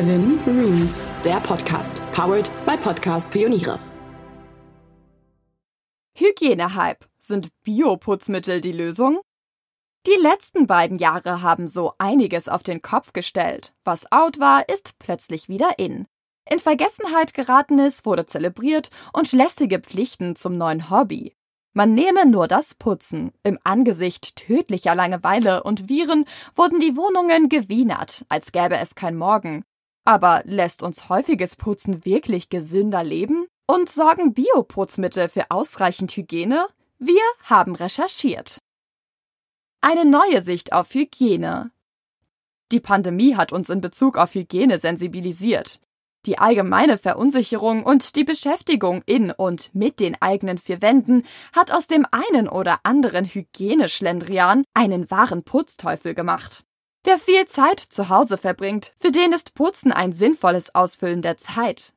Seven Rooms, der Podcast, powered by Podcast Pioniere. Hygienehype. Sind Bioputzmittel die Lösung? Die letzten beiden Jahre haben so einiges auf den Kopf gestellt. Was out war, ist plötzlich wieder in. In Vergessenheit geratenes wurde zelebriert und lästige Pflichten zum neuen Hobby. Man nehme nur das Putzen. Im Angesicht tödlicher Langeweile und Viren wurden die Wohnungen gewienert, als gäbe es kein Morgen. Aber lässt uns häufiges Putzen wirklich gesünder leben? Und sorgen Bioputzmittel für ausreichend Hygiene? Wir haben recherchiert. Eine neue Sicht auf Hygiene. Die Pandemie hat uns in Bezug auf Hygiene sensibilisiert. Die allgemeine Verunsicherung und die Beschäftigung in und mit den eigenen vier Wänden hat aus dem einen oder anderen Hygieneschlendrian einen wahren Putzteufel gemacht. Wer viel Zeit zu Hause verbringt, für den ist Putzen ein sinnvolles Ausfüllen der Zeit.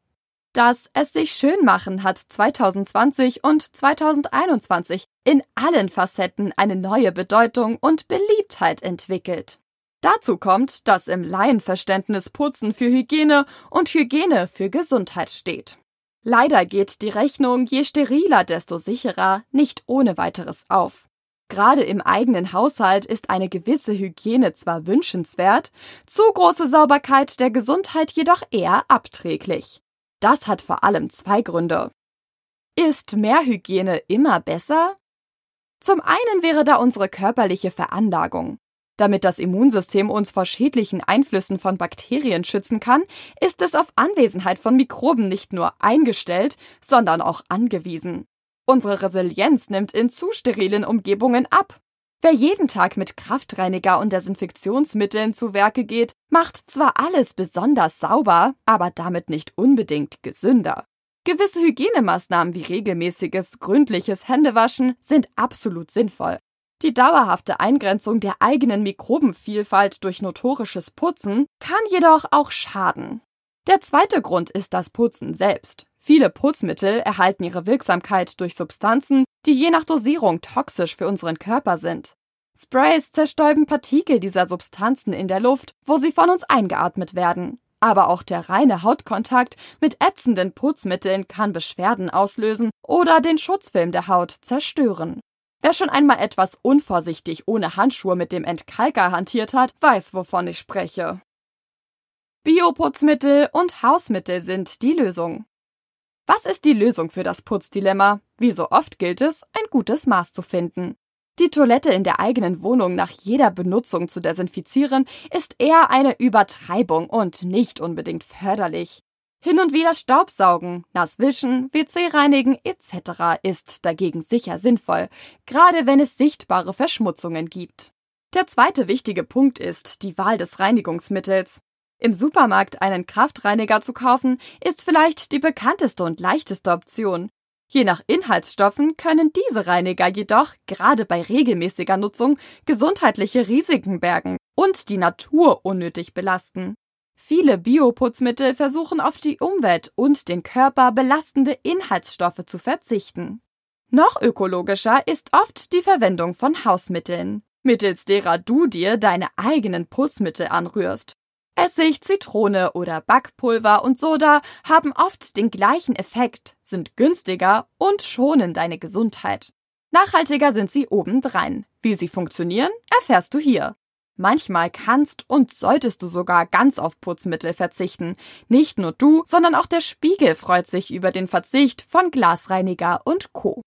Das Es sich schön machen hat 2020 und 2021 in allen Facetten eine neue Bedeutung und Beliebtheit entwickelt. Dazu kommt, dass im Laienverständnis Putzen für Hygiene und Hygiene für Gesundheit steht. Leider geht die Rechnung je steriler, desto sicherer nicht ohne weiteres auf. Gerade im eigenen Haushalt ist eine gewisse Hygiene zwar wünschenswert, zu große Sauberkeit der Gesundheit jedoch eher abträglich. Das hat vor allem zwei Gründe. Ist mehr Hygiene immer besser? Zum einen wäre da unsere körperliche Veranlagung. Damit das Immunsystem uns vor schädlichen Einflüssen von Bakterien schützen kann, ist es auf Anwesenheit von Mikroben nicht nur eingestellt, sondern auch angewiesen. Unsere Resilienz nimmt in zu sterilen Umgebungen ab. Wer jeden Tag mit Kraftreiniger und Desinfektionsmitteln zu Werke geht, macht zwar alles besonders sauber, aber damit nicht unbedingt gesünder. Gewisse Hygienemaßnahmen wie regelmäßiges, gründliches Händewaschen sind absolut sinnvoll. Die dauerhafte Eingrenzung der eigenen Mikrobenvielfalt durch notorisches Putzen kann jedoch auch schaden. Der zweite Grund ist das Putzen selbst. Viele Putzmittel erhalten ihre Wirksamkeit durch Substanzen, die je nach Dosierung toxisch für unseren Körper sind. Sprays zerstäuben Partikel dieser Substanzen in der Luft, wo sie von uns eingeatmet werden. Aber auch der reine Hautkontakt mit ätzenden Putzmitteln kann Beschwerden auslösen oder den Schutzfilm der Haut zerstören. Wer schon einmal etwas unvorsichtig ohne Handschuhe mit dem Entkalker hantiert hat, weiß, wovon ich spreche. Bioputzmittel und Hausmittel sind die Lösung. Was ist die Lösung für das Putzdilemma? Wie so oft gilt es, ein gutes Maß zu finden. Die Toilette in der eigenen Wohnung nach jeder Benutzung zu desinfizieren, ist eher eine Übertreibung und nicht unbedingt förderlich. Hin und wieder Staubsaugen, nass wischen, WC reinigen etc. ist dagegen sicher sinnvoll, gerade wenn es sichtbare Verschmutzungen gibt. Der zweite wichtige Punkt ist die Wahl des Reinigungsmittels. Im Supermarkt einen Kraftreiniger zu kaufen, ist vielleicht die bekannteste und leichteste Option. Je nach Inhaltsstoffen können diese Reiniger jedoch gerade bei regelmäßiger Nutzung gesundheitliche Risiken bergen und die Natur unnötig belasten. Viele Bioputzmittel versuchen auf die Umwelt und den Körper belastende Inhaltsstoffe zu verzichten. Noch ökologischer ist oft die Verwendung von Hausmitteln, mittels derer du dir deine eigenen Putzmittel anrührst. Essig, Zitrone oder Backpulver und Soda haben oft den gleichen Effekt, sind günstiger und schonen deine Gesundheit. Nachhaltiger sind sie obendrein. Wie sie funktionieren, erfährst du hier. Manchmal kannst und solltest du sogar ganz auf Putzmittel verzichten. Nicht nur du, sondern auch der Spiegel freut sich über den Verzicht von Glasreiniger und Co.